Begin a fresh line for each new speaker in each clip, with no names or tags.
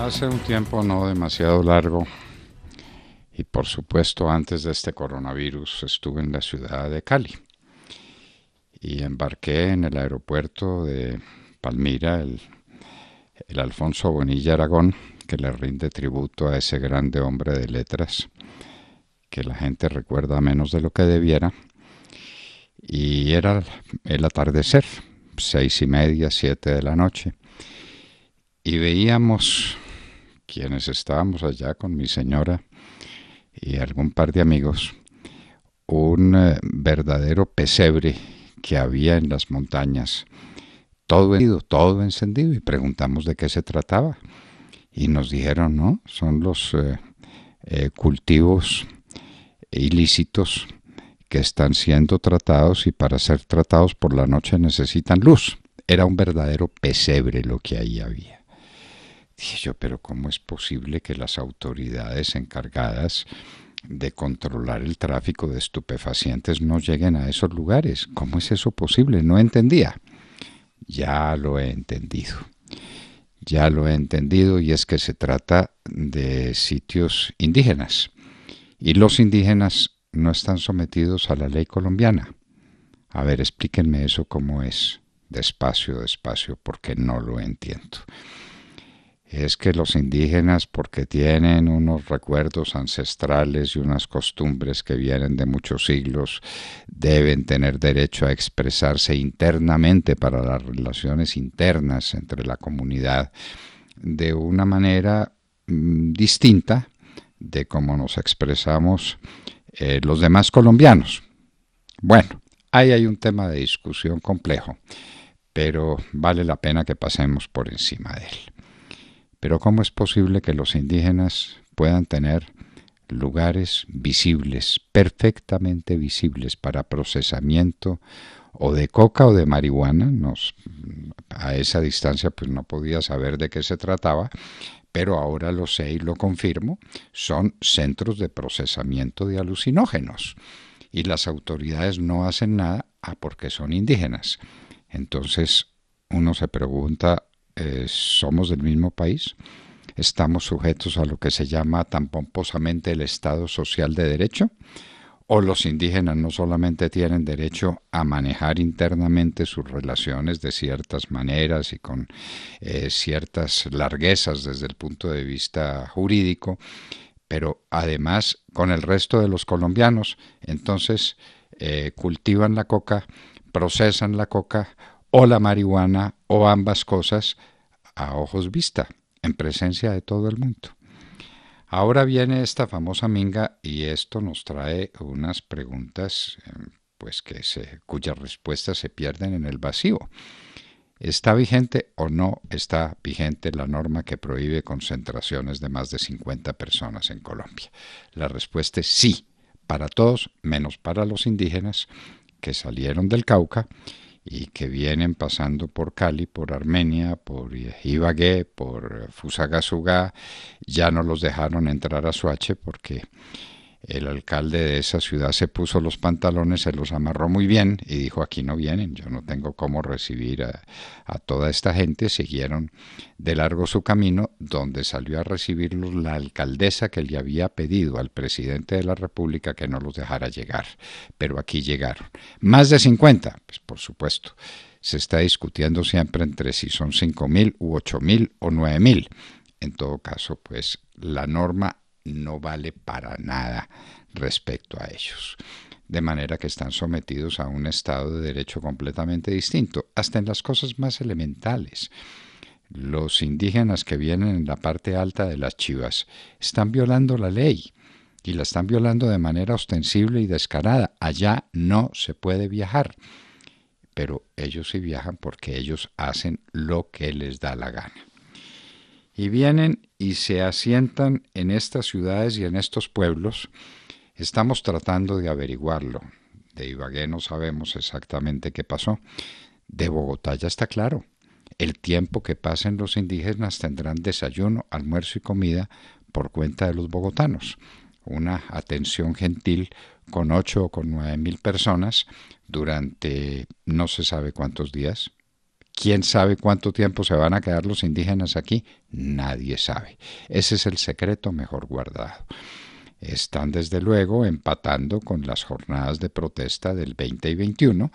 Hace un tiempo no demasiado largo y por supuesto antes de este coronavirus estuve en la ciudad de Cali y embarqué en el aeropuerto de Palmira el, Alfonso Bonilla Aragón que le rinde tributo a ese grande hombre de letras que la gente recuerda menos de lo que debiera y era el atardecer, seis y media, siete de la noche y veíamos quienes estábamos allá con mi señora y algún par de amigos, un eh, verdadero pesebre que había en las montañas, todo encendido, todo encendido, y preguntamos de qué se trataba. Y nos dijeron, no, son los eh, eh, cultivos ilícitos que están siendo tratados y para ser tratados por la noche necesitan luz. Era un verdadero pesebre lo que ahí había. Dije yo, pero ¿cómo es posible que las autoridades encargadas de controlar el tráfico de estupefacientes no lleguen a esos lugares? ¿Cómo es eso posible? No entendía. Ya lo he entendido. Ya lo he entendido y es que se trata de sitios indígenas. Y los indígenas no están sometidos a la ley colombiana. A ver, explíquenme eso cómo es. Despacio, despacio, porque no lo entiendo es que los indígenas, porque tienen unos recuerdos ancestrales y unas costumbres que vienen de muchos siglos, deben tener derecho a expresarse internamente para las relaciones internas entre la comunidad de una manera mm, distinta de cómo nos expresamos eh, los demás colombianos. Bueno, ahí hay un tema de discusión complejo, pero vale la pena que pasemos por encima de él. Pero ¿cómo es posible que los indígenas puedan tener lugares visibles, perfectamente visibles para procesamiento o de coca o de marihuana? A esa distancia pues no podía saber de qué se trataba, pero ahora lo sé y lo confirmo, son centros de procesamiento de alucinógenos y las autoridades no hacen nada ah, porque son indígenas. Entonces uno se pregunta eh, somos del mismo país, estamos sujetos a lo que se llama tan pomposamente el Estado Social de Derecho, o los indígenas no solamente tienen derecho a manejar internamente sus relaciones de ciertas maneras y con eh, ciertas larguezas desde el punto de vista jurídico, pero además con el resto de los colombianos, entonces eh, cultivan la coca, procesan la coca o la marihuana o ambas cosas a ojos vista, en presencia de todo el mundo. Ahora viene esta famosa minga y esto nos trae unas preguntas em, pues que cuyas respuestas se pierden en el vacío. ¿Está vigente o no está vigente la norma que prohíbe concentraciones de más de 50 personas en Colombia? La respuesta es sí, para todos, menos para los indígenas que salieron del Cauca y que vienen pasando por Cali, por Armenia, por Ibagué, por Fusagasugá, ya no los dejaron entrar a Suache porque el alcalde de esa ciudad se puso los pantalones, se los amarró muy bien y dijo aquí no vienen, yo no tengo cómo recibir a, toda esta gente. Siguieron de largo su camino, donde salió a recibirlos la alcaldesa que le había pedido al presidente de la República que no los dejara llegar. Pero aquí llegaron. Más de 50, pues por supuesto. Se está discutiendo siempre entre si son mil u mil o mil. En todo caso, pues la norma no vale para nada respecto a ellos. De manera que están sometidos a un Estado de Derecho completamente distinto, hasta en las cosas más elementales. Los indígenas que vienen en la parte alta de las chivas están violando la ley y la están violando de manera ostensible y descarada. Allá no se puede viajar, pero ellos sí viajan porque ellos hacen lo que les da la gana y vienen y se asientan en estas ciudades y en estos pueblos, estamos tratando de averiguarlo. De Ibagué no sabemos exactamente qué pasó. De Bogotá ya está claro. El tiempo que pasen los indígenas tendrán desayuno, almuerzo y comida por cuenta de los bogotanos. Una atención gentil con ocho o con nueve mil personas durante no se sabe cuántos días, ¿Quién sabe cuánto tiempo se van a quedar los indígenas aquí? Nadie sabe. Ese es el secreto mejor guardado. Están desde luego empatando con las jornadas de protesta del 20 y 21,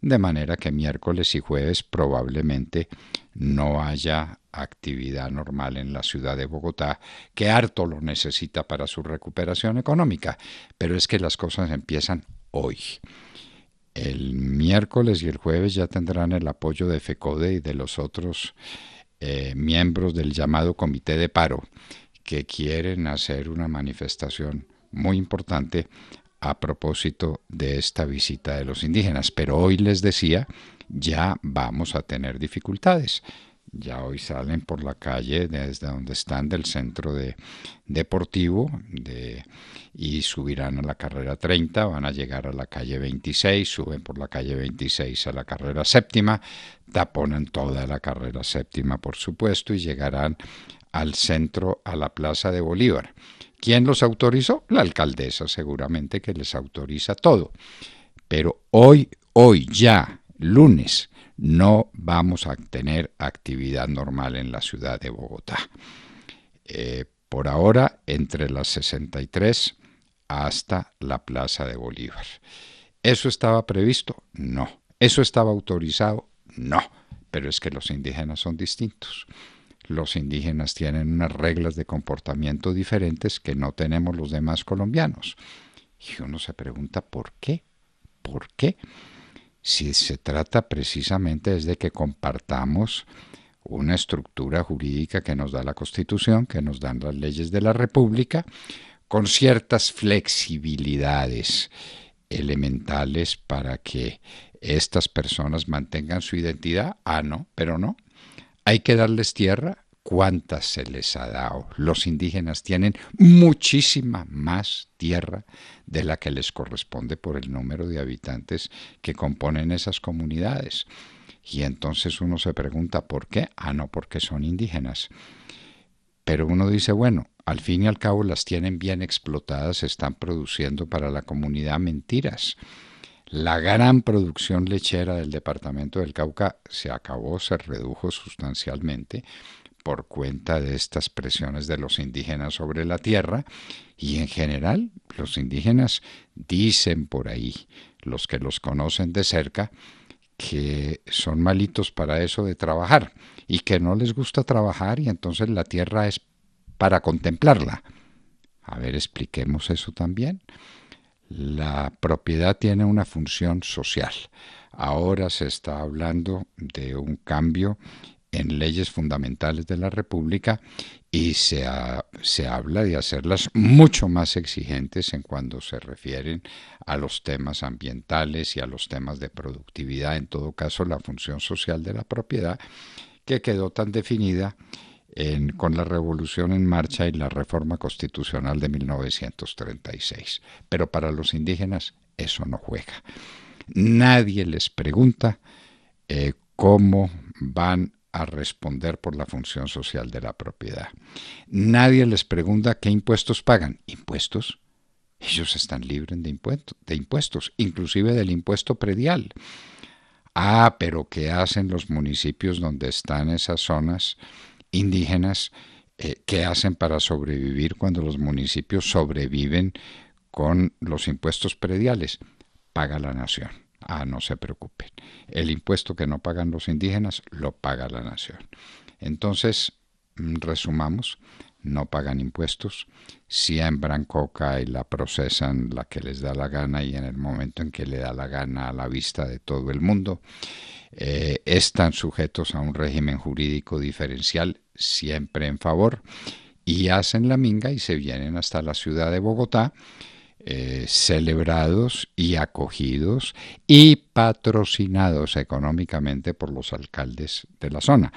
de manera que miércoles y jueves probablemente no haya actividad normal en la ciudad de Bogotá, que harto lo necesita para su recuperación económica, pero es que las cosas empiezan hoy. El miércoles y el jueves ya tendrán el apoyo de FECODE y de los otros eh, miembros del llamado Comité de Paro, que quieren hacer una manifestación muy importante a propósito de esta visita de los indígenas. Pero hoy les decía, ya vamos a tener dificultades ya hoy salen por la calle desde donde están del centro de, deportivo de, y subirán a la carrera 30, van a llegar a la calle 26, suben por la calle 26 a la carrera séptima, taponan toda la carrera séptima por supuesto y llegarán al centro, a la plaza de Bolívar. ¿Quién los autorizó? La alcaldesa seguramente que les autoriza todo. Pero hoy, hoy ya, lunes, no vamos a tener actividad normal en la ciudad de Bogotá. Eh, por ahora, entre las 63 hasta la Plaza de Bolívar. ¿Eso estaba previsto? No. ¿Eso estaba autorizado? No. Pero es que los indígenas son distintos. Los indígenas tienen unas reglas de comportamiento diferentes que no tenemos los demás colombianos. Y uno se pregunta, ¿por qué? ¿Por qué? Si se trata precisamente es de que compartamos una estructura jurídica que nos da la Constitución, que nos dan las leyes de la República, con ciertas flexibilidades elementales para que estas personas mantengan su identidad. Ah, no, pero no. Hay que darles tierra, cuántas se les ha dado. Los indígenas tienen muchísima más tierra de la que les corresponde por el número de habitantes que componen esas comunidades. Y entonces uno se pregunta, ¿por qué? Ah, no, porque son indígenas. Pero uno dice, bueno, al fin y al cabo las tienen bien explotadas, están produciendo para la comunidad mentiras. La gran producción lechera del departamento del Cauca se acabó, se redujo sustancialmente por cuenta de estas presiones de los indígenas sobre la tierra y en general los indígenas dicen por ahí, los que los conocen de cerca, que son malitos para eso de trabajar y que no les gusta trabajar y entonces la tierra es para contemplarla. A ver, expliquemos eso también. La propiedad tiene una función social. Ahora se está hablando de un cambio en leyes fundamentales de la República y se, se, habla de hacerlas mucho más exigentes en cuando se refieren a los temas ambientales y a los temas de productividad, en todo caso la función social de la propiedad, que quedó tan definida con la Revolución en Marcha y la Reforma Constitucional de 1936. Pero para los indígenas eso no juega. Nadie les pregunta eh, cómo van a responder por la función social de la propiedad. Nadie les pregunta qué impuestos pagan. ¿Impuestos? Ellos están libres de, de impuestos, inclusive del impuesto predial. Ah, pero ¿qué hacen los municipios donde están esas zonas indígenas? Eh, ¿Qué hacen para sobrevivir cuando los municipios sobreviven con los impuestos prediales? Paga la nación. Ah, no se preocupen. El impuesto que no pagan los indígenas lo paga la nación. Entonces, mm, resumamos, no pagan impuestos, siembran coca y la procesan la que les da la gana y en el momento en que le da la gana a la vista de todo el mundo, eh, están sujetos a un régimen jurídico diferencial siempre en favor y hacen la minga y se vienen hasta la ciudad de Bogotá eh, celebrados y acogidos y patrocinados económicamente por los alcaldes de la zona.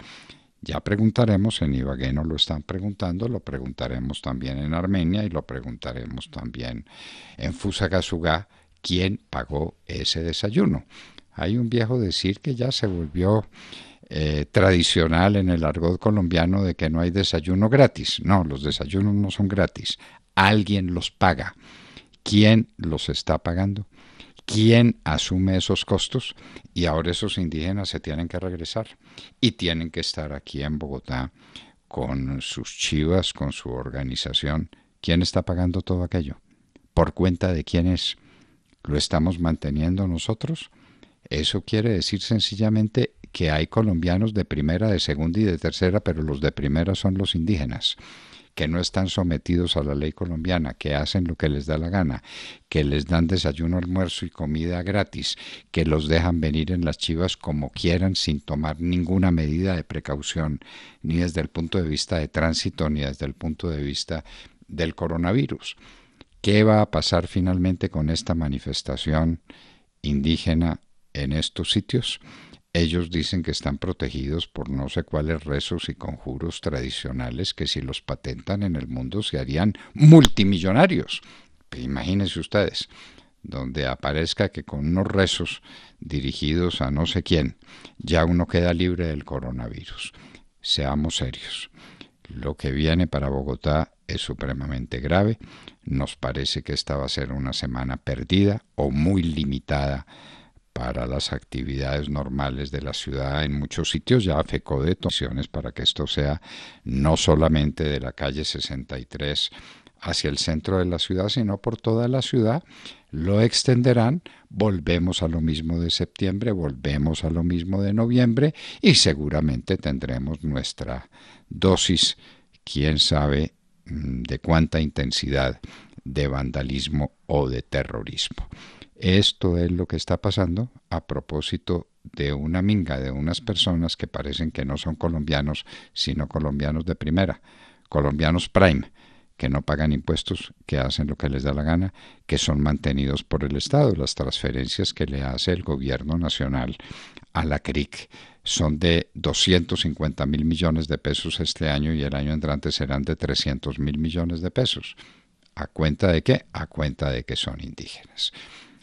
Ya preguntaremos, en Ibagué no lo están preguntando, lo preguntaremos también en Armenia y lo preguntaremos también en Fusagasugá, quién pagó ese desayuno. Hay un viejo decir que ya se volvió eh, tradicional en el argot colombiano de que no hay desayuno gratis. No, los desayunos no son gratis. Alguien los paga. ¿Quién los está pagando? ¿Quién asume esos costos? Y ahora esos indígenas se tienen que regresar y tienen que estar aquí en Bogotá con sus chivas, con su organización. ¿Quién está pagando todo aquello? ¿Por cuenta de quién es? ¿Lo estamos manteniendo nosotros? Eso quiere decir sencillamente que hay colombianos de primera, de segunda y de tercera, pero los de primera son los indígenas que no están sometidos a la ley colombiana, que hacen lo que les da la gana, que les dan desayuno, almuerzo y comida gratis, que los dejan venir en las chivas como quieran sin tomar ninguna medida de precaución, ni desde el punto de vista de tránsito, ni desde el punto de vista del coronavirus. ¿Qué va a pasar finalmente con esta manifestación indígena en estos sitios? Ellos dicen que están protegidos por no sé cuáles rezos y conjuros tradicionales que si los patentan en el mundo se harían multimillonarios. imagínense ustedes, donde aparezca que con unos rezos dirigidos a no sé quién, ya uno queda libre del coronavirus. Seamos serios. Lo que viene para Bogotá es supremamente grave. Nos parece que esta va a ser una semana perdida o muy limitada para las actividades normales de la ciudad en muchos sitios ya afecó de condiciones para que esto sea no solamente de la calle 63 hacia el centro de la ciudad, sino por toda la ciudad. Lo extenderán, volvemos a lo mismo de septiembre, volvemos a lo mismo de noviembre y seguramente tendremos nuestra dosis, quién sabe mm, de cuánta intensidad de vandalismo o de terrorismo. Esto es lo que está pasando a propósito de una minga de unas personas que parecen que no son colombianos, sino colombianos de primera, colombianos prime, que no pagan impuestos, que hacen lo que les da la gana, que son mantenidos por el Estado. Las transferencias que le hace el gobierno nacional a la CRIC son de 250 mil millones de pesos este año y el año entrante serán de 300 mil millones de pesos. ¿A cuenta de qué? A cuenta de que son indígenas.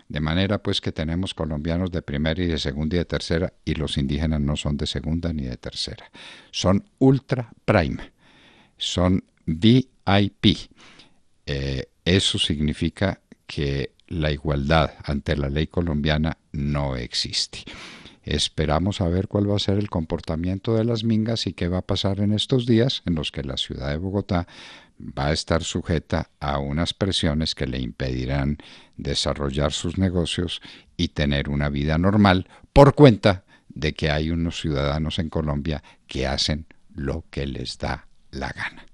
De manera pues que tenemos colombianos de primera y de segunda y de tercera y los indígenas no son de segunda ni de tercera. Son ultra prime, son VIP. Eh, eso significa que la igualdad ante la ley colombiana no existe. Esperamos a ver cuál va a ser el comportamiento de las mingas y qué va a pasar en estos días en los que la ciudad de Bogotá va a estar sujeta a unas presiones que le impedirán desarrollar sus negocios y tener una vida normal por cuenta de que hay unos ciudadanos en Colombia que hacen lo que les da la gana.